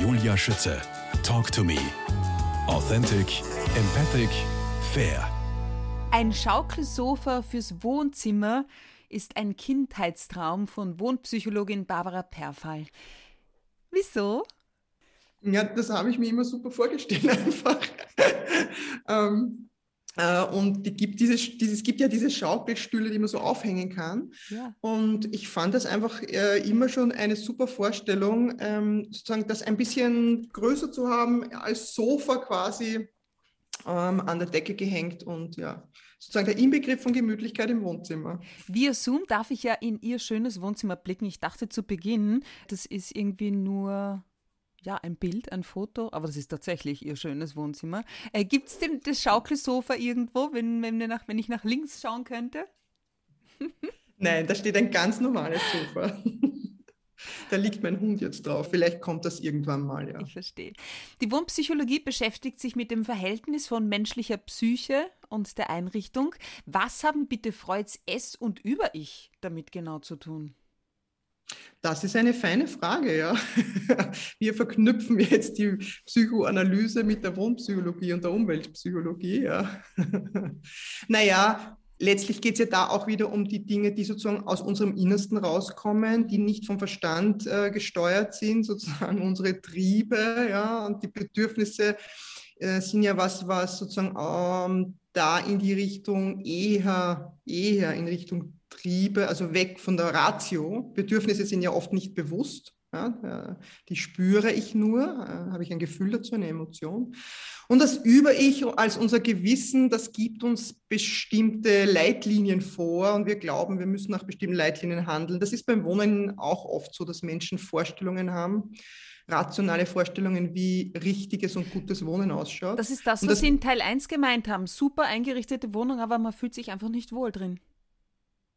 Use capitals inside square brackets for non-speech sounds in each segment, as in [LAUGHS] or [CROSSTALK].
Julia Schütze. Talk to me. Authentic, empathic, fair. Ein Schaukelsofa fürs Wohnzimmer ist ein Kindheitstraum von Wohnpsychologin Barbara Perfall. Wieso? Ja, das habe ich mir immer super vorgestellt [LAUGHS] einfach. ähm, äh, und die gibt dieses, dieses, es gibt ja diese Schaukelstühle, die man so aufhängen kann. Ja. Und ich fand das einfach äh, immer schon eine super Vorstellung, ähm, sozusagen das ein bisschen größer zu haben, als Sofa quasi ähm, an der Decke gehängt und ja, sozusagen der Inbegriff von Gemütlichkeit im Wohnzimmer. Via Zoom darf ich ja in Ihr schönes Wohnzimmer blicken. Ich dachte zu Beginn, das ist irgendwie nur ja, ein Bild, ein Foto, aber das ist tatsächlich ihr schönes Wohnzimmer. Äh, Gibt es denn das Schaukelsofa irgendwo, wenn, wenn, nach, wenn ich nach links schauen könnte? [LAUGHS] Nein, da steht ein ganz normales Sofa. [LAUGHS] Da liegt mein Hund jetzt drauf. Vielleicht kommt das irgendwann mal, ja. Ich verstehe. Die Wohnpsychologie beschäftigt sich mit dem Verhältnis von menschlicher Psyche und der Einrichtung. Was haben bitte Freuds Es und Über-Ich damit genau zu tun? Das ist eine feine Frage, ja. [LAUGHS] Wir verknüpfen jetzt die Psychoanalyse mit der Wohnpsychologie und der Umweltpsychologie, ja. [LAUGHS] Naja, letztlich geht es ja da auch wieder um die Dinge, die sozusagen aus unserem Innersten rauskommen, die nicht vom Verstand äh, gesteuert sind, sozusagen unsere Triebe, ja, und die Bedürfnisse äh, sind ja was, was sozusagen ähm, da in die Richtung eher, eher in Richtung Triebe, also weg von der Ratio. Bedürfnisse sind ja oft nicht bewusst. Ja, die spüre ich nur, äh, habe ich ein Gefühl dazu, eine Emotion. Und das Über-Ich als unser Gewissen, das gibt uns bestimmte Leitlinien vor und wir glauben, wir müssen nach bestimmten Leitlinien handeln. Das ist beim Wohnen auch oft so, dass Menschen Vorstellungen haben, rationale Vorstellungen, wie richtiges und gutes Wohnen ausschaut. Das ist das, was das, Sie in Teil 1 gemeint haben. Super eingerichtete Wohnung, aber man fühlt sich einfach nicht wohl drin.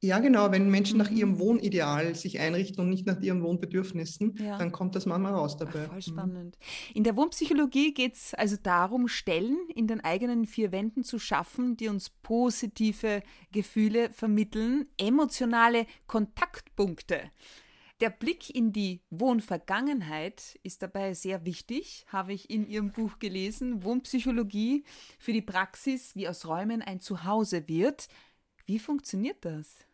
Ja, genau. Wenn Menschen nach ihrem mhm. Wohnideal sich einrichten und nicht nach ihren Wohnbedürfnissen, ja. dann kommt das manchmal raus dabei. Ach, voll mhm. spannend. In der Wohnpsychologie geht es also darum, Stellen in den eigenen vier Wänden zu schaffen, die uns positive Gefühle vermitteln, emotionale Kontaktpunkte. Der Blick in die Wohnvergangenheit ist dabei sehr wichtig, habe ich in Ihrem Buch gelesen. Wohnpsychologie für die Praxis, wie aus Räumen ein Zuhause wird. Wie funktioniert das?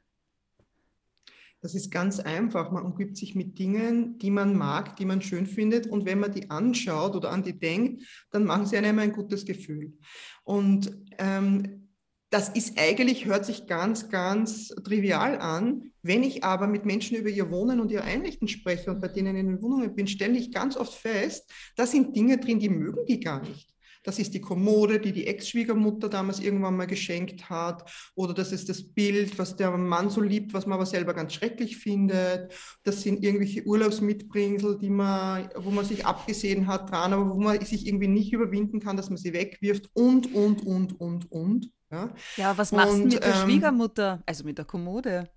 Das ist ganz einfach. Man umgibt sich mit Dingen, die man mag, die man schön findet. Und wenn man die anschaut oder an die denkt, dann machen sie einem ein gutes Gefühl. Und ähm, das ist eigentlich, hört sich ganz, ganz trivial an. Wenn ich aber mit Menschen über ihr Wohnen und ihr Einrichten spreche und bei denen in den Wohnungen bin, stelle ich ganz oft fest, da sind Dinge drin, die mögen die gar nicht. Das ist die Kommode, die die Ex-Schwiegermutter damals irgendwann mal geschenkt hat. Oder das ist das Bild, was der Mann so liebt, was man aber selber ganz schrecklich findet. Das sind irgendwelche Urlaubsmitbringsel, die man, wo man sich abgesehen hat dran, aber wo man sich irgendwie nicht überwinden kann, dass man sie wegwirft und, und, und, und, und. Ja, ja was machst du mit der ähm, Schwiegermutter? Also mit der Kommode?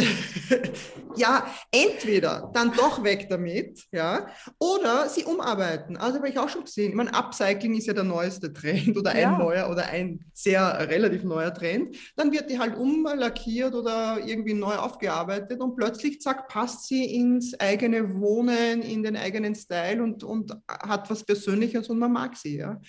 [LAUGHS] ja, entweder dann doch weg damit, ja, oder sie umarbeiten. Also habe ich auch schon gesehen. Ich meine, Upcycling ist ja der neueste Trend oder ein ja. neuer oder ein sehr relativ neuer Trend. Dann wird die halt umlackiert oder irgendwie neu aufgearbeitet und plötzlich, zack, passt sie ins eigene Wohnen, in den eigenen Style und, und hat was Persönliches und man mag sie, ja.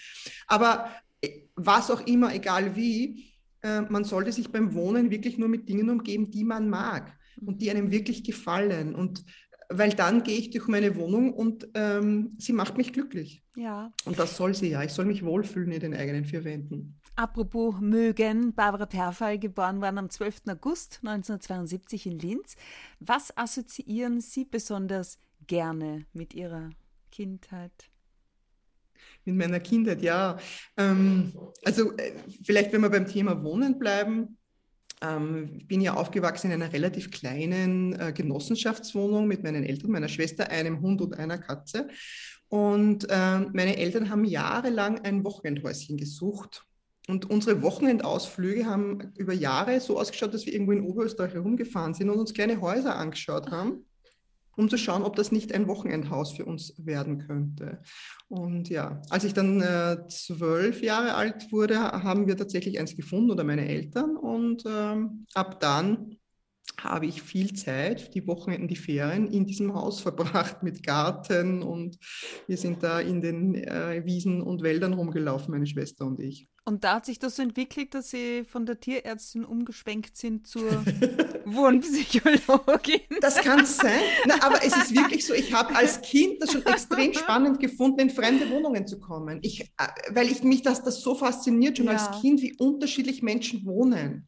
Aber äh, was auch immer, egal wie, äh, man sollte sich beim Wohnen wirklich nur mit Dingen umgeben, die man mag und die einem wirklich gefallen. Und weil dann gehe ich durch meine Wohnung und ähm, sie macht mich glücklich. Ja. Und das soll sie ja. Ich soll mich wohlfühlen in den eigenen vier Wänden. Apropos mögen, Barbara Perfall, geboren worden am 12. August 1972 in Linz. Was assoziieren Sie besonders gerne mit Ihrer Kindheit? Mit meiner Kindheit, ja. Ähm, also äh, vielleicht, wenn wir beim Thema Wohnen bleiben. Ähm, ich bin ja aufgewachsen in einer relativ kleinen äh, Genossenschaftswohnung mit meinen Eltern, meiner Schwester, einem Hund und einer Katze. Und äh, meine Eltern haben jahrelang ein Wochenendhäuschen gesucht. Und unsere Wochenendausflüge haben über Jahre so ausgeschaut, dass wir irgendwo in Oberösterreich herumgefahren sind und uns kleine Häuser angeschaut haben um zu schauen, ob das nicht ein Wochenendhaus für uns werden könnte. Und ja, als ich dann äh, zwölf Jahre alt wurde, haben wir tatsächlich eins gefunden oder meine Eltern. Und ähm, ab dann habe ich viel Zeit, die Wochenenden, die Ferien in diesem Haus verbracht mit Garten und wir sind da in den äh, Wiesen und Wäldern rumgelaufen, meine Schwester und ich. Und da hat sich das so entwickelt, dass Sie von der Tierärztin umgeschwenkt sind zur [LAUGHS] Wohnpsychologin. Das kann sein. Na, aber es ist wirklich so, ich habe als Kind das schon extrem spannend gefunden, in fremde Wohnungen zu kommen. Ich, äh, weil ich mich das, das so fasziniert schon ja. als Kind, wie unterschiedlich Menschen wohnen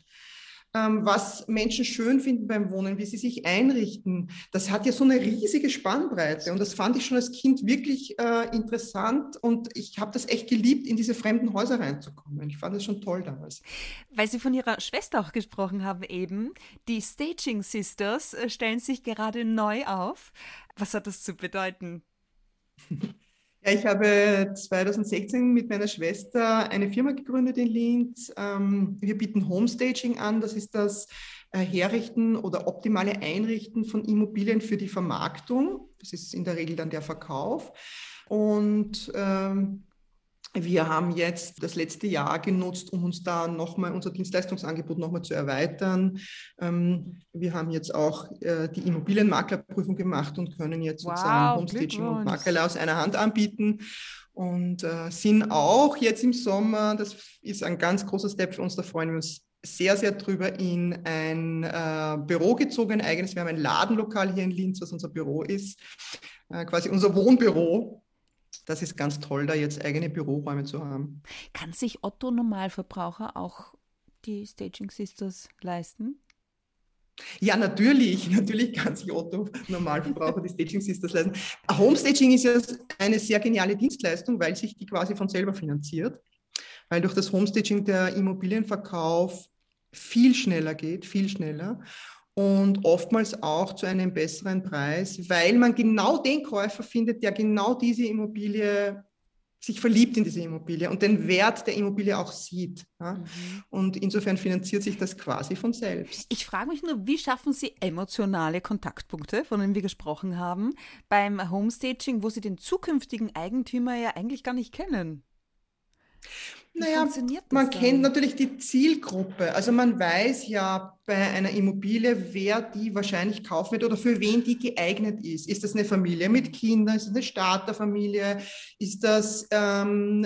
was Menschen schön finden beim Wohnen, wie sie sich einrichten. Das hat ja so eine riesige Spannbreite und das fand ich schon als Kind wirklich äh, interessant und ich habe das echt geliebt, in diese fremden Häuser reinzukommen. Ich fand das schon toll damals. Weil Sie von Ihrer Schwester auch gesprochen haben eben, die Staging Sisters äh, stellen sich gerade neu auf. Was hat das zu bedeuten? [LAUGHS] Ja, ich habe 2016 mit meiner Schwester eine Firma gegründet in Linz. Ähm, wir bieten Homestaging an. Das ist das äh, Herrichten oder optimale Einrichten von Immobilien für die Vermarktung. Das ist in der Regel dann der Verkauf. Und ähm, wir haben jetzt das letzte Jahr genutzt, um uns da nochmal unser Dienstleistungsangebot nochmal zu erweitern. Ähm, wir haben jetzt auch äh, die Immobilienmaklerprüfung gemacht und können jetzt wow, sozusagen Homestaging und Makler aus einer Hand anbieten und äh, sind auch jetzt im Sommer, das ist ein ganz großer Step für uns, da freuen wir uns sehr, sehr drüber, in ein äh, Büro gezogen, ein eigenes. Wir haben ein Ladenlokal hier in Linz, was unser Büro ist, äh, quasi unser Wohnbüro das ist ganz toll, da jetzt eigene Büroräume zu haben. Kann sich Otto Normalverbraucher auch die Staging Sisters leisten? Ja, natürlich. [LAUGHS] Natürlich kann sich Otto Normalverbraucher die Staging Sisters leisten. Homestaging ist ja eine sehr geniale Dienstleistung, weil sich die quasi von selber finanziert. Weil durch das Homestaging der Immobilienverkauf viel schneller geht, viel schneller und oftmals auch zu einem besseren Preis, weil man genau den Käufer findet, der genau diese Immobilie sich verliebt in diese Immobilie und den Wert der Immobilie auch sieht. Ja? Mhm. Und insofern finanziert sich das quasi von selbst. Ich frage mich nur, wie schaffen Sie emotionale Kontaktpunkte, von denen wir gesprochen haben, beim Homestaging, wo Sie den zukünftigen Eigentümer ja eigentlich gar nicht kennen? Wie naja, man dann? kennt natürlich die Zielgruppe. Also man weiß ja bei einer Immobilie, wer die wahrscheinlich kaufen wird oder für wen die geeignet ist. Ist das eine Familie mit Kindern? Ist das eine Starterfamilie? Ist das ähm,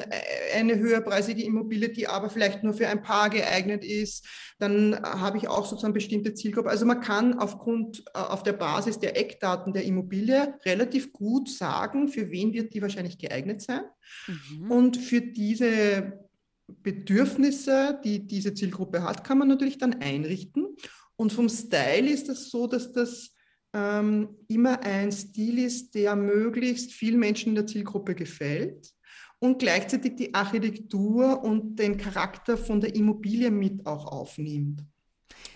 eine höherpreisige Immobilie, die aber vielleicht nur für ein Paar geeignet ist? Dann habe ich auch sozusagen bestimmte Zielgruppe. Also man kann aufgrund, äh, auf der Basis der Eckdaten der Immobilie relativ gut sagen, für wen wird die wahrscheinlich geeignet sein. Mhm. Und für diese Bedürfnisse, die diese Zielgruppe hat, kann man natürlich dann einrichten. Und vom Style ist es das so, dass das ähm, immer ein Stil ist, der möglichst vielen Menschen in der Zielgruppe gefällt und gleichzeitig die Architektur und den Charakter von der Immobilie mit auch aufnimmt.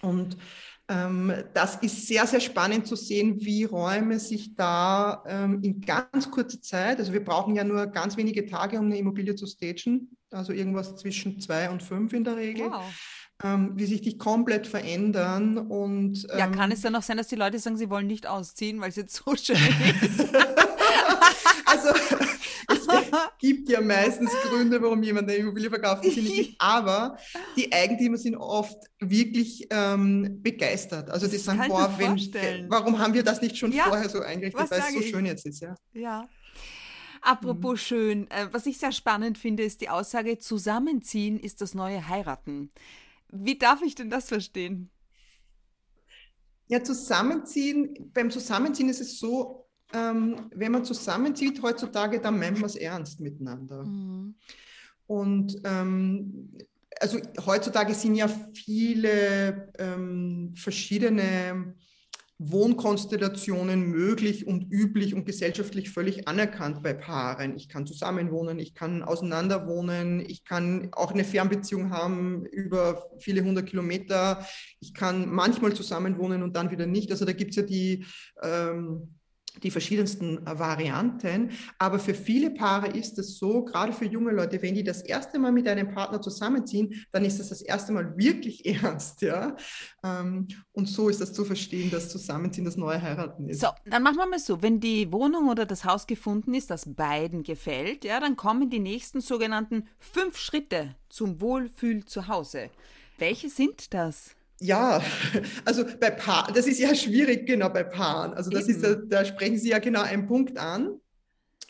Und ähm, das ist sehr, sehr spannend zu sehen, wie Räume sich da ähm, in ganz kurzer Zeit, also wir brauchen ja nur ganz wenige Tage, um eine Immobilie zu stagen, also irgendwas zwischen zwei und fünf in der Regel. Wow. Ähm, wie sich die komplett verändern. Und, ähm, ja, kann es dann auch sein, dass die Leute sagen, sie wollen nicht ausziehen, weil es jetzt so schön ist? [LAUGHS] also es gibt ja meistens Gründe, warum jemand eine Immobilie verkauft, die [LAUGHS] nicht. Aber die Eigentümer sind oft wirklich ähm, begeistert. Also die das sagen, boah, wenn, warum haben wir das nicht schon ja, vorher so eingerichtet, weil es so ich? schön jetzt ist. Ja. ja. Apropos mhm. schön, äh, was ich sehr spannend finde, ist die Aussage, zusammenziehen ist das neue Heiraten. Wie darf ich denn das verstehen? Ja, zusammenziehen, beim Zusammenziehen ist es so, ähm, wenn man zusammenzieht heutzutage, dann meint man es ernst miteinander. Mhm. Und ähm, also heutzutage sind ja viele ähm, verschiedene Wohnkonstellationen möglich und üblich und gesellschaftlich völlig anerkannt bei Paaren. Ich kann zusammenwohnen, ich kann auseinanderwohnen, ich kann auch eine Fernbeziehung haben über viele hundert Kilometer. Ich kann manchmal zusammenwohnen und dann wieder nicht. Also da gibt es ja die ähm, die verschiedensten äh, Varianten. Aber für viele Paare ist es so, gerade für junge Leute, wenn die das erste Mal mit einem Partner zusammenziehen, dann ist das das erste Mal wirklich [LAUGHS] ernst. Ja? Ähm, und so ist das zu verstehen, dass Zusammenziehen das neue Heiraten ist. So, dann machen wir mal so, wenn die Wohnung oder das Haus gefunden ist, das beiden gefällt, ja, dann kommen die nächsten sogenannten fünf Schritte zum Wohlfühl zu Hause. Welche sind das? Ja, [LAUGHS] also bei Paaren, das ist ja schwierig, genau bei Paaren. Also das ist, da sprechen Sie ja genau einen Punkt an,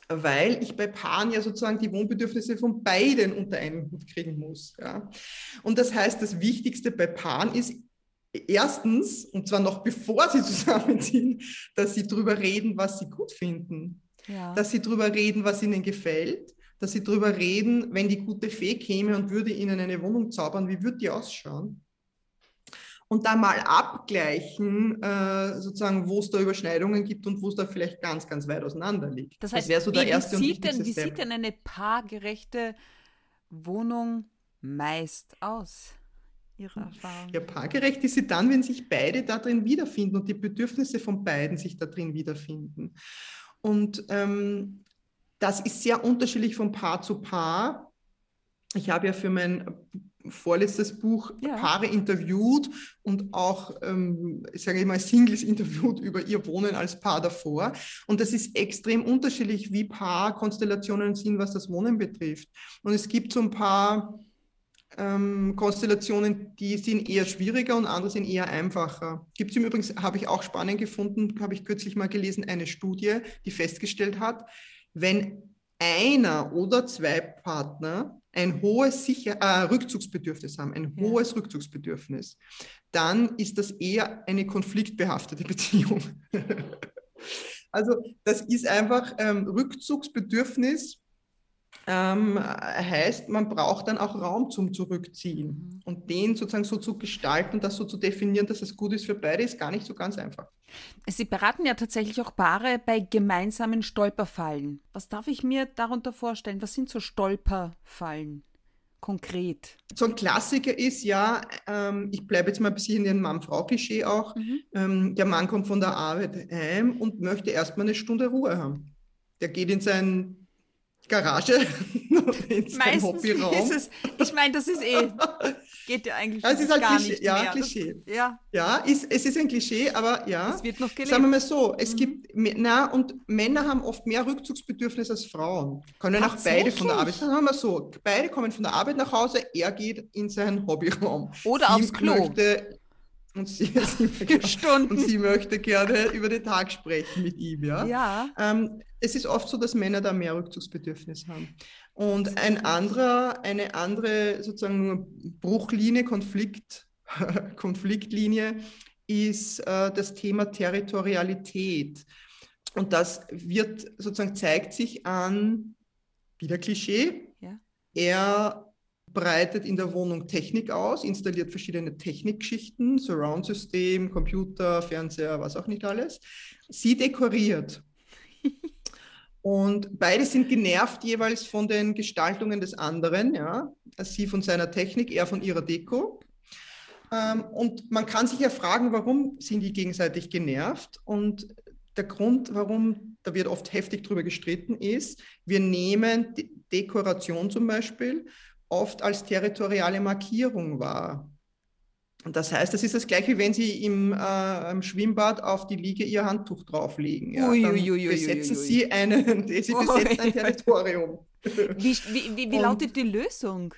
weil ich bei Paaren ja sozusagen die Wohnbedürfnisse von beiden unter einen Hut kriegen muss. Ja. Und das heißt, das Wichtigste bei Paaren ist erstens, und zwar noch bevor sie [LAUGHS] zusammenziehen, dass sie darüber reden, was sie gut finden. Ja. Dass sie darüber reden, was ihnen gefällt. Dass sie darüber reden, wenn die gute Fee käme und würde ihnen eine Wohnung zaubern, wie würde die ausschauen? Und dann mal abgleichen, äh, sozusagen, wo es da Überschneidungen gibt und wo es da vielleicht ganz, ganz weit auseinander liegt. Das heißt, das so der wie, sieht denn, wie sieht denn eine paargerechte Wohnung meist aus? Ihrer Erfahrung? Ja, paargerecht ist sie dann, wenn sich beide da drin wiederfinden und die Bedürfnisse von beiden sich da drin wiederfinden. Und ähm, das ist sehr unterschiedlich von Paar zu Paar. Ich habe ja für mein vorletztes Buch ja. Paare interviewt und auch, ähm, sage ich mal, Singles interviewt [LAUGHS] über ihr Wohnen als Paar davor. Und das ist extrem unterschiedlich, wie Paarkonstellationen sind, was das Wohnen betrifft. Und es gibt so ein paar ähm, Konstellationen, die sind eher schwieriger und andere sind eher einfacher. Gibt es im Übrigen, habe ich auch spannend gefunden, habe ich kürzlich mal gelesen, eine Studie, die festgestellt hat, wenn einer oder zwei Partner ein hohes Sicher äh, Rückzugsbedürfnis haben, ein ja. hohes Rückzugsbedürfnis, dann ist das eher eine konfliktbehaftete [LAUGHS] Beziehung. also das ist einfach ähm, Rückzugsbedürfnis ähm, heißt, man braucht dann auch Raum zum Zurückziehen. Mhm. Und den sozusagen so zu gestalten, das so zu definieren, dass es gut ist für beide, ist gar nicht so ganz einfach. Sie beraten ja tatsächlich auch Paare bei gemeinsamen Stolperfallen. Was darf ich mir darunter vorstellen? Was sind so Stolperfallen? Konkret. So ein Klassiker ist ja, ähm, ich bleibe jetzt mal ein bisschen in den Mann-Frau-Klischee auch. Mhm. Ähm, der Mann kommt von der Arbeit heim und möchte erstmal eine Stunde Ruhe haben. Der geht in sein Garage, [LAUGHS] ins Hobbyraum. Ist es, ich meine, das ist eh, [LAUGHS] geht ja eigentlich ja, es ist halt gar Klischee, nicht ja, mehr. Klischee. Das, ja, ja ist, es ist ein Klischee, aber ja. Es wird noch gelebt. Sagen wir mal so, es mhm. gibt, na, und Männer haben oft mehr Rückzugsbedürfnis als Frauen. Können auch beide von der Arbeit, sagen wir so, beide kommen von der Arbeit nach Hause, er geht in seinen Hobbyraum. Oder Sie aufs Klo. Möchte, und sie, [LAUGHS] sie, Stunden. und sie möchte gerne über den Tag sprechen mit ihm. Ja? ja. Ähm, es ist oft so, dass Männer da mehr Rückzugsbedürfnis haben. Und ein anderer, eine andere sozusagen Bruchlinie, Konflikt, [LAUGHS] Konfliktlinie ist äh, das Thema Territorialität. Und das wird sozusagen zeigt sich an, wieder Klischee, ja. er breitet in der Wohnung Technik aus, installiert verschiedene Technikgeschichten, Surround-System, Computer, Fernseher, was auch nicht alles. Sie dekoriert. [LAUGHS] Und beide sind genervt jeweils von den Gestaltungen des anderen, ja. Sie von seiner Technik, er von ihrer Deko. Ähm, und man kann sich ja fragen, warum sind die gegenseitig genervt? Und der Grund, warum, da wird oft heftig drüber gestritten, ist, wir nehmen Dekoration zum Beispiel oft als territoriale Markierung wahr. Und das heißt, das ist das gleiche, wie wenn Sie im, äh, im Schwimmbad auf die Liege Ihr Handtuch drauflegen. Ja, ui, ui, ui, besetzen Sie, einen, [LAUGHS] Sie besetzen ein Territorium. Wie, wie, wie, wie lautet die Lösung?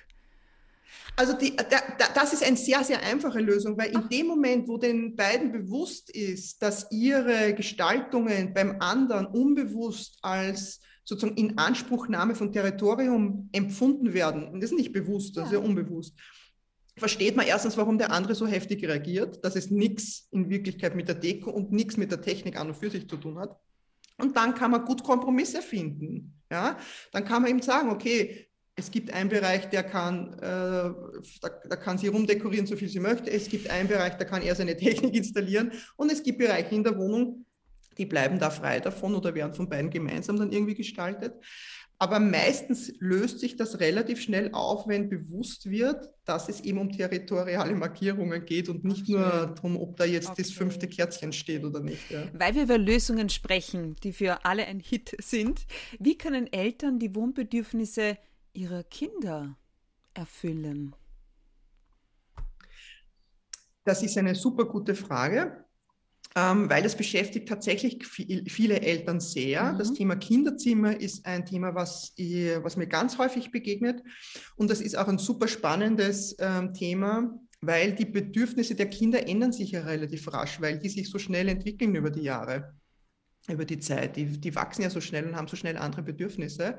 Also die, da, das ist eine sehr, sehr einfache Lösung, weil in Ach. dem Moment, wo den beiden bewusst ist, dass ihre Gestaltungen beim anderen unbewusst als sozusagen in Anspruchnahme von Territorium empfunden werden, und das ist nicht bewusst, das ja. ist ja unbewusst, versteht man erstens, warum der andere so heftig reagiert, dass es nichts in Wirklichkeit mit der Deko und nichts mit der Technik an und für sich zu tun hat. Und dann kann man gut Kompromisse finden. Ja? Dann kann man ihm sagen, okay, es gibt einen Bereich, der kann, äh, da, da, kann sie rumdekorieren, so viel sie möchte. Es gibt einen Bereich, da kann er seine [LAUGHS] Technik installieren. Und es gibt Bereiche in der Wohnung, die bleiben da frei davon oder werden von beiden gemeinsam dann irgendwie gestaltet. Aber meistens löst sich das relativ schnell auf, wenn bewusst wird, dass es eben um territoriale Markierungen geht und nicht nur darum, ob da jetzt okay. das fünfte Kerzchen steht oder nicht. Ja. Weil wir über Lösungen sprechen, die für alle ein Hit sind, wie können Eltern die Wohnbedürfnisse ihrer Kinder erfüllen? Das ist eine super gute Frage ähm, weil das beschäftigt tatsächlich viel, viele Eltern sehr. Mhm. Das Thema Kinderzimmer ist ein Thema, was, ich, was mir ganz häufig begegnet. Und das ist auch ein super spannendes ähm, Thema, weil die Bedürfnisse der Kinder ändern sich ja relativ rasch, weil die sich so schnell entwickeln über die Jahre, über die Zeit. Die, die wachsen ja so schnell und haben so schnell andere Bedürfnisse.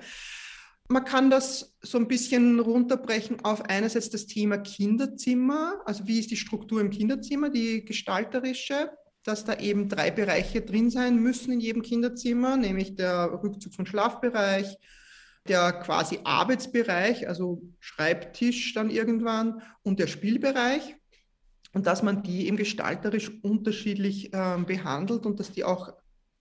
Man kann das so ein bisschen runterbrechen auf einerseits das Thema Kinderzimmer, also wie ist die Struktur im Kinderzimmer, die gestalterische, dass da eben drei Bereiche drin sein müssen in jedem Kinderzimmer, nämlich der Rückzugs- und Schlafbereich, der quasi Arbeitsbereich, also Schreibtisch dann irgendwann und der Spielbereich. Und dass man die eben gestalterisch unterschiedlich äh, behandelt und dass die auch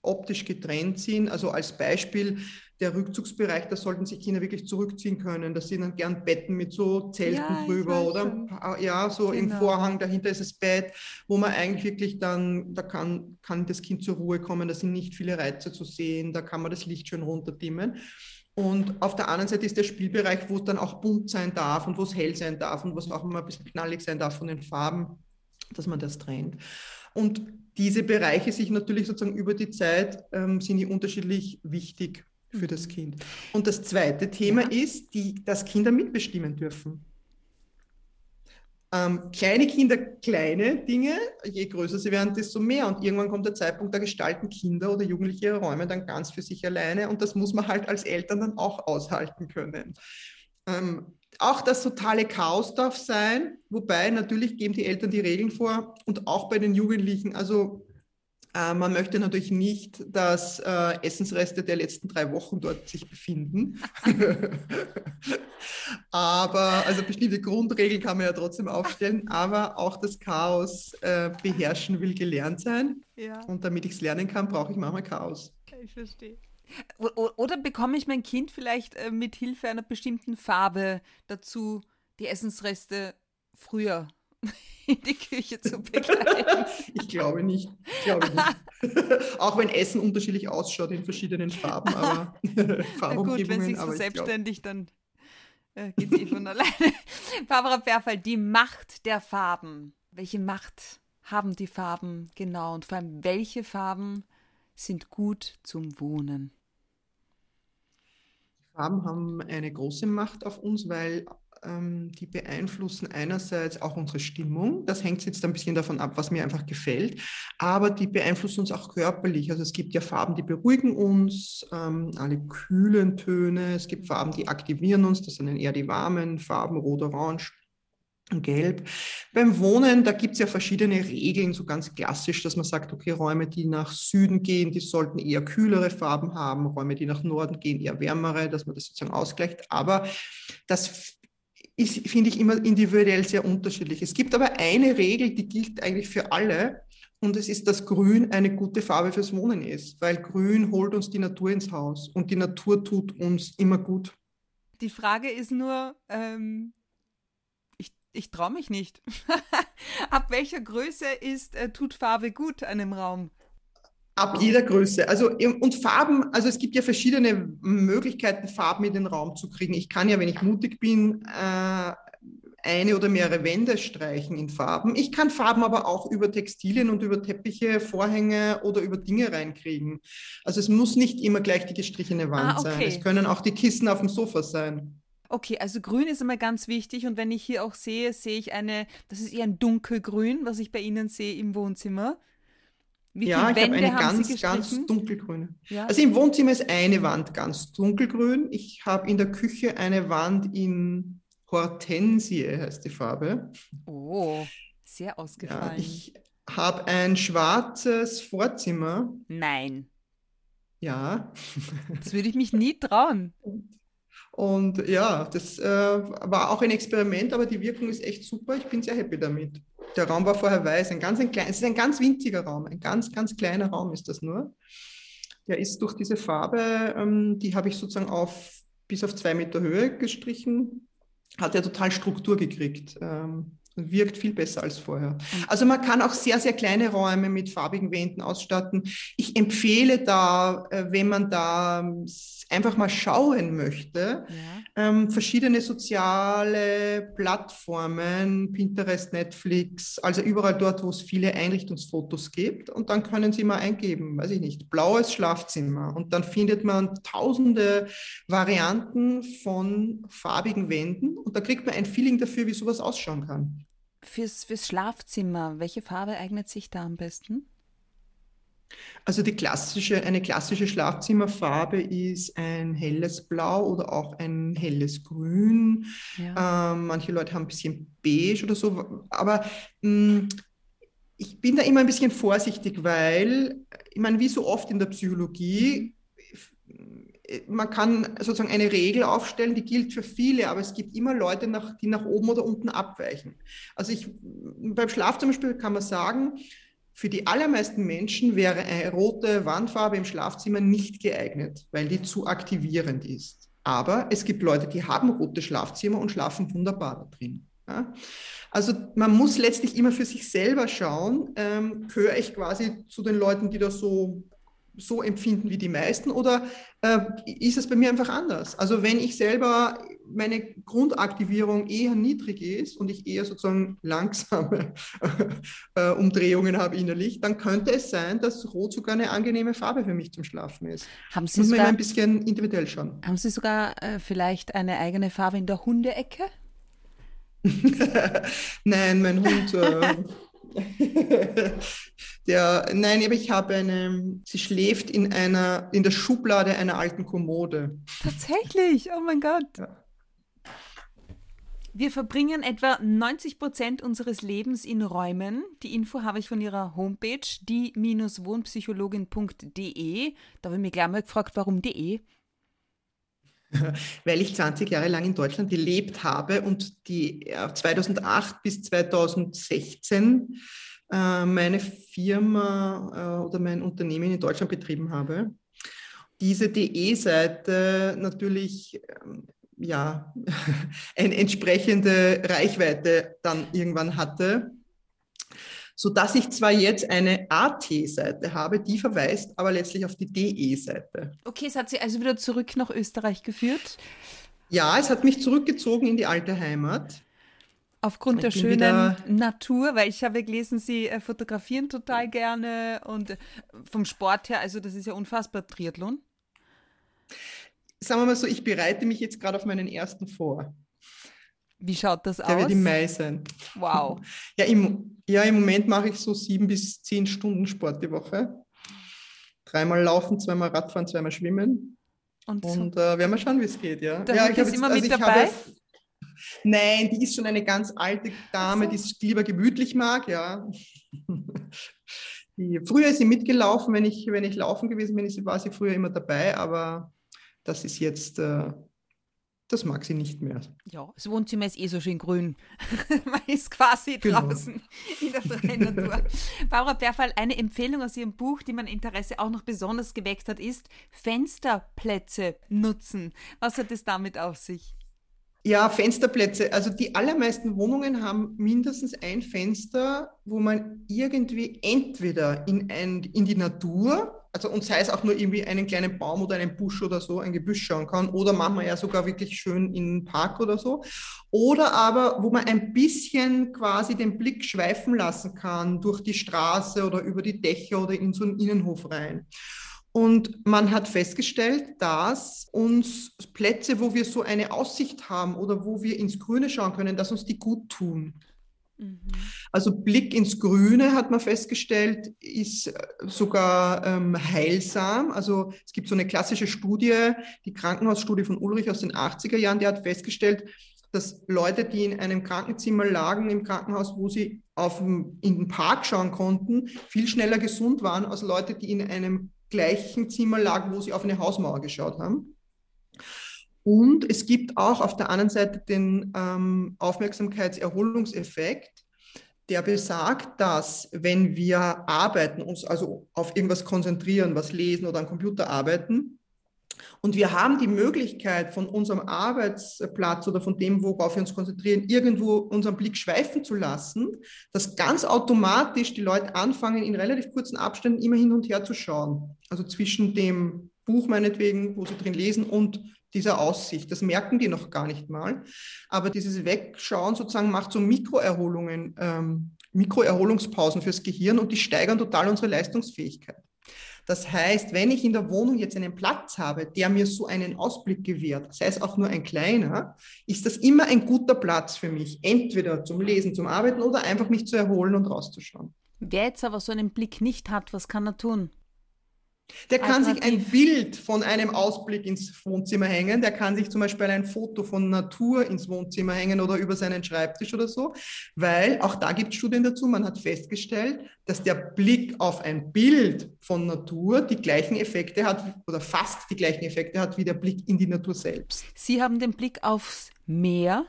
optisch getrennt sind. Also als Beispiel der Rückzugsbereich, da sollten sich Kinder wirklich zurückziehen können. Da sind dann gern Betten mit so Zelten ja, drüber oder ja, so genau. im Vorhang, dahinter ist das Bett, wo man eigentlich wirklich dann, da kann, kann das Kind zur Ruhe kommen, da sind nicht viele Reize zu sehen, da kann man das Licht schön runterdimmen. Und auf der anderen Seite ist der Spielbereich, wo es dann auch bunt sein darf und wo es hell sein darf und wo es auch mal ein bisschen knallig sein darf von den Farben, dass man das trennt. Und diese Bereiche sich natürlich sozusagen über die Zeit ähm, sind die unterschiedlich wichtig für das. Kind. Und das zweite Thema ja. ist, die, dass Kinder mitbestimmen dürfen. Ähm, kleine Kinder, kleine Dinge, je größer sie werden, desto mehr. Und irgendwann kommt der Zeitpunkt, da gestalten Kinder oder Jugendliche ihre Räume dann ganz für sich alleine. Und das muss man halt als Eltern dann auch aushalten können. Ähm, auch das totale Chaos darf sein, wobei natürlich geben die Eltern die Regeln vor und auch bei den Jugendlichen. Also man möchte natürlich nicht, dass äh, Essensreste der letzten drei Wochen dort sich befinden. [LAUGHS] aber, also bestimmte Grundregeln kann man ja trotzdem aufstellen, [LAUGHS] aber auch das Chaos äh, beherrschen will gelernt sein. Ja. Und damit ich es lernen kann, brauche ich manchmal Chaos. Ich verstehe. Oder bekomme ich mein Kind vielleicht äh, mit Hilfe einer bestimmten Farbe dazu, die Essensreste früher in [LAUGHS] die Küche zu [LAUGHS] begleiten? ich glaube nicht. Ich glaube nicht. [LAUGHS] Auch wenn Essen unterschiedlich ausschaut in verschiedenen Farben, aber Na gut, wenn sich so selbstständig, dann äh, geht es eh von alleine. Barbara Perfall, die Macht der Farben. Welche Macht haben die Farben genau und vor allem welche Farben sind gut zum Wohnen? Farben haben eine große Macht auf uns, weil ähm, die beeinflussen einerseits auch unsere Stimmung. Das hängt jetzt ein bisschen davon ab, was mir einfach gefällt. Aber die beeinflussen uns auch körperlich. Also es gibt ja Farben, die beruhigen uns, ähm, alle kühlen Töne. Es gibt Farben, die aktivieren uns. Das sind dann eher die warmen Farben, rot, orange. Gelb. Beim Wohnen, da gibt es ja verschiedene Regeln, so ganz klassisch, dass man sagt, okay, Räume, die nach Süden gehen, die sollten eher kühlere Farben haben, Räume, die nach Norden gehen, eher wärmere, dass man das sozusagen ausgleicht. Aber das ist, finde ich, immer individuell sehr unterschiedlich. Es gibt aber eine Regel, die gilt eigentlich für alle. Und es ist, dass Grün eine gute Farbe fürs Wohnen ist, weil Grün holt uns die Natur ins Haus und die Natur tut uns immer gut. Die Frage ist nur, ähm, ich, ich traue mich nicht. [LAUGHS] Ab welcher Größe ist, äh, tut Farbe gut einem Raum? Ab jeder Größe. Also, und Farben, also es gibt ja verschiedene Möglichkeiten, Farben in den Raum zu kriegen. Ich kann ja, wenn ich mutig bin, äh, eine oder mehrere Wände streichen in Farben. Ich kann Farben aber auch über Textilien und über Teppiche, Vorhänge oder über Dinge reinkriegen. Also es muss nicht immer gleich die gestrichene Wand ah, okay. sein. Es können auch die Kissen auf dem Sofa sein. Okay, also grün ist immer ganz wichtig und wenn ich hier auch sehe, sehe ich eine, das ist eher ein dunkelgrün, was ich bei Ihnen sehe im Wohnzimmer. Wie ja, ich habe eine ganz, ganz dunkelgrüne. Ja. Also im Wohnzimmer ist eine Wand ganz dunkelgrün. Ich habe in der Küche eine Wand in Hortensie, heißt die Farbe. Oh, sehr ausgefallen. Ja, ich habe ein schwarzes Vorzimmer. Nein. Ja. Das würde ich mich nie trauen. [LAUGHS] Und ja, das äh, war auch ein Experiment, aber die Wirkung ist echt super. Ich bin sehr happy damit. Der Raum war vorher weiß, ein ganz ein klein, es ist ein ganz winziger Raum, ein ganz, ganz kleiner Raum ist das nur. Der ist durch diese Farbe, ähm, die habe ich sozusagen auf bis auf zwei Meter Höhe gestrichen, hat er total Struktur gekriegt. Ähm, wirkt viel besser als vorher. Mhm. Also man kann auch sehr, sehr kleine Räume mit farbigen Wänden ausstatten. Ich empfehle da, äh, wenn man da ähm, einfach mal schauen möchte, ja. ähm, verschiedene soziale Plattformen, Pinterest, Netflix, also überall dort, wo es viele Einrichtungsfotos gibt. Und dann können Sie mal eingeben, weiß ich nicht, blaues Schlafzimmer. Und dann findet man tausende Varianten von farbigen Wänden. Und da kriegt man ein Feeling dafür, wie sowas ausschauen kann. Fürs, fürs Schlafzimmer, welche Farbe eignet sich da am besten? Also die klassische, eine klassische Schlafzimmerfarbe ist ein helles Blau oder auch ein helles Grün. Ja. Ähm, manche Leute haben ein bisschen beige oder so. Aber mh, mm, ich bin da immer ein bisschen vorsichtig, weil, ich meine, wie so oft in der Psychologie, man kann sozusagen eine Regel aufstellen, die gilt für viele, aber es gibt immer Leute, die nach oben oder unten abweichen. Also ich, beim Schlaf zum Beispiel kann man sagen, für die allermeisten Menschen wäre eine rote Wandfarbe im Schlafzimmer nicht geeignet, weil die zu aktivierend ist. Aber es gibt Leute, die haben rote Schlafzimmer und schlafen wunderbar da drin. Ja? Also man muss letztlich immer für sich selber schauen, ähm, gehöre ich quasi zu den Leuten, die das so so empfinden wie die meisten oder äh, ist es bei mir einfach anders? Also wenn ich selber meine Grundaktivierung eher niedrig ist und ich eher sozusagen langsame [LAUGHS] äh, Umdrehungen habe innerlich, dann könnte es sein, dass Rot sogar eine angenehme Farbe für mich zum Schlafen ist. Haben Sie Muss sogar, ein bisschen individuell schauen. Haben Sie sogar äh, vielleicht eine eigene Farbe in der Hundeecke? [LAUGHS] Nein, mein Hund äh, [LAUGHS] [LAUGHS] der, nein, aber ich habe eine, sie schläft in einer, in der Schublade einer alten Kommode. Tatsächlich, oh mein Gott. Ja. Wir verbringen etwa 90 Prozent unseres Lebens in Räumen. Die Info habe ich von ihrer Homepage, die-wohnpsychologin.de. Da habe ich mich gleich mal gefragt, warum de? [LAUGHS] Weil ich 20 Jahre lang in Deutschland gelebt habe und die 2008 bis 2016 äh, meine Firma äh, oder mein Unternehmen in Deutschland betrieben habe. Diese DE-Seite natürlich ähm, ja, [LAUGHS] eine entsprechende Reichweite dann irgendwann hatte, sodass ich zwar jetzt eine AT-Seite habe, die verweist aber letztlich auf die DE-Seite. Okay, es hat Sie also wieder zurück nach Österreich geführt? Ja, es hat mich zurückgezogen in die alte Heimat. Aufgrund der schönen Natur, weil ich habe gelesen, Sie äh, fotografieren total gerne und äh, vom Sport her, also das ist ja unfassbar Triathlon. Sagen wir mal so, ich bereite mich jetzt gerade auf meinen ersten vor. Wie schaut das der aus? Der wird im Mai sein. Wow. [LAUGHS] Ja, im, ja, im Moment mache ich so sieben bis zehn Stunden Sport die Woche. Dreimal laufen, zweimal Radfahren, zweimal schwimmen. Und, und äh, werden wir schauen, wie es geht, ja. Der ja, ich ist immer also mit dabei? [LAUGHS] Nein, die ist schon eine ganz alte Dame, so. die es lieber gemütlich mag, ja. [LAUGHS] Die, früher ist sie mitgelaufen, wenn ich, wenn ich laufen gewesen bin, war sie früher immer dabei, aber das ist jetzt, äh, das mag sie nicht mehr. Ja, das Wohnzimmer ist eh so schön grün. [LAUGHS] Man ist quasi genau. draußen in der freien Natur. [LAUGHS] Barbara Berfall, eine Empfehlung aus Ihrem Buch, die mein Interesse auch noch besonders geweckt hat, ist Fensterplätze nutzen. Was hat es damit auf sich? Ja, Fensterplätze. Also die allermeisten Wohnungen haben mindestens ein Fenster, wo man irgendwie entweder in, ein, in die Natur, also und sei es auch nur irgendwie einen kleinen Baum oder einen Busch oder so, ein Gebüsch schauen kann, oder machen wir ja sogar wirklich schön in den Park oder so, oder aber wo man ein bisschen quasi den Blick schweifen lassen kann durch die Straße oder über die Dächer oder in so einen Innenhof rein. Und man hat festgestellt, dass uns Plätze, wo wir so eine Aussicht haben oder wo wir ins Grüne schauen können, dass uns die gut tun. Mhm. Also Blick ins Grüne hat man festgestellt, ist äh, sogar ähm, heilsam. Also es gibt so eine klassische Studie, die Krankenhausstudie von Ulrich aus den 80er Jahren, die hat festgestellt, dass Leute, die in einem Krankenzimmer lagen im Krankenhaus, wo sie auf, in den Park schauen konnten, viel schneller gesund waren als Leute, die in einem gleichen Zimmer lag, wo sie auf eine Hausmauer geschaut haben. Und es gibt auch auf der anderen Seite den ähm, Aufmerksamkeitserholungseffekt, der besagt, dass wenn wir arbeiten, uns also auf irgendwas konzentrieren, was lesen oder am Computer arbeiten, und wir haben die Möglichkeit, von unserem Arbeitsplatz oder von dem, worauf wir uns konzentrieren, irgendwo unseren Blick schweifen zu lassen, dass ganz automatisch die Leute anfangen, in relativ kurzen Abständen immer hin und her zu schauen. Also zwischen dem Buch meinetwegen, wo sie drin lesen, und dieser Aussicht. Das merken die noch gar nicht mal. Aber dieses Wegschauen sozusagen macht so Mikroerholungen, ähm, Mikroerholungspausen fürs Gehirn und die steigern total unsere Leistungsfähigkeit. Das heißt, wenn ich in der Wohnung jetzt einen Platz habe, der mir so einen Ausblick gewährt, sei es auch nur ein kleiner, ist das immer ein guter Platz für mich, entweder zum Lesen, zum Arbeiten oder einfach mich zu erholen und rauszuschauen. Wer jetzt aber so einen Blick nicht hat, was kann er tun? Der kann sich ein Bild von einem Ausblick ins Wohnzimmer hängen. Der kann sich zum Beispiel ein Foto von Natur ins Wohnzimmer hängen oder über seinen Schreibtisch oder so, weil auch da gibt es Studien dazu. Man hat festgestellt, dass der Blick auf ein Bild von Natur die gleichen Effekte hat oder fast die gleichen Effekte hat wie der Blick in die Natur selbst. Sie haben den Blick aufs Meer.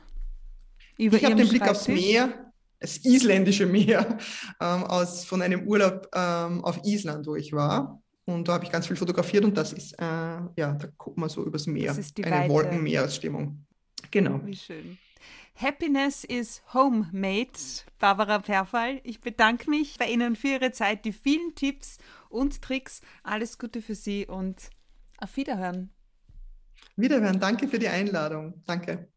Über ich habe den Blick aufs Meer, das isländische Meer, ähm, aus, von einem Urlaub ähm, auf Island, wo ich war. Und da habe ich ganz viel fotografiert und das ist, äh, ja, da guckt man so übers Meer. Das ist die Eine Wolkenmeeresstimmung. Genau. Wie schön. Happiness is homemade, Barbara Perfall. Ich bedanke mich bei Ihnen für Ihre Zeit, die vielen Tipps und Tricks. Alles Gute für Sie und auf Wiederhören. Wiederhören. Danke für die Einladung. Danke.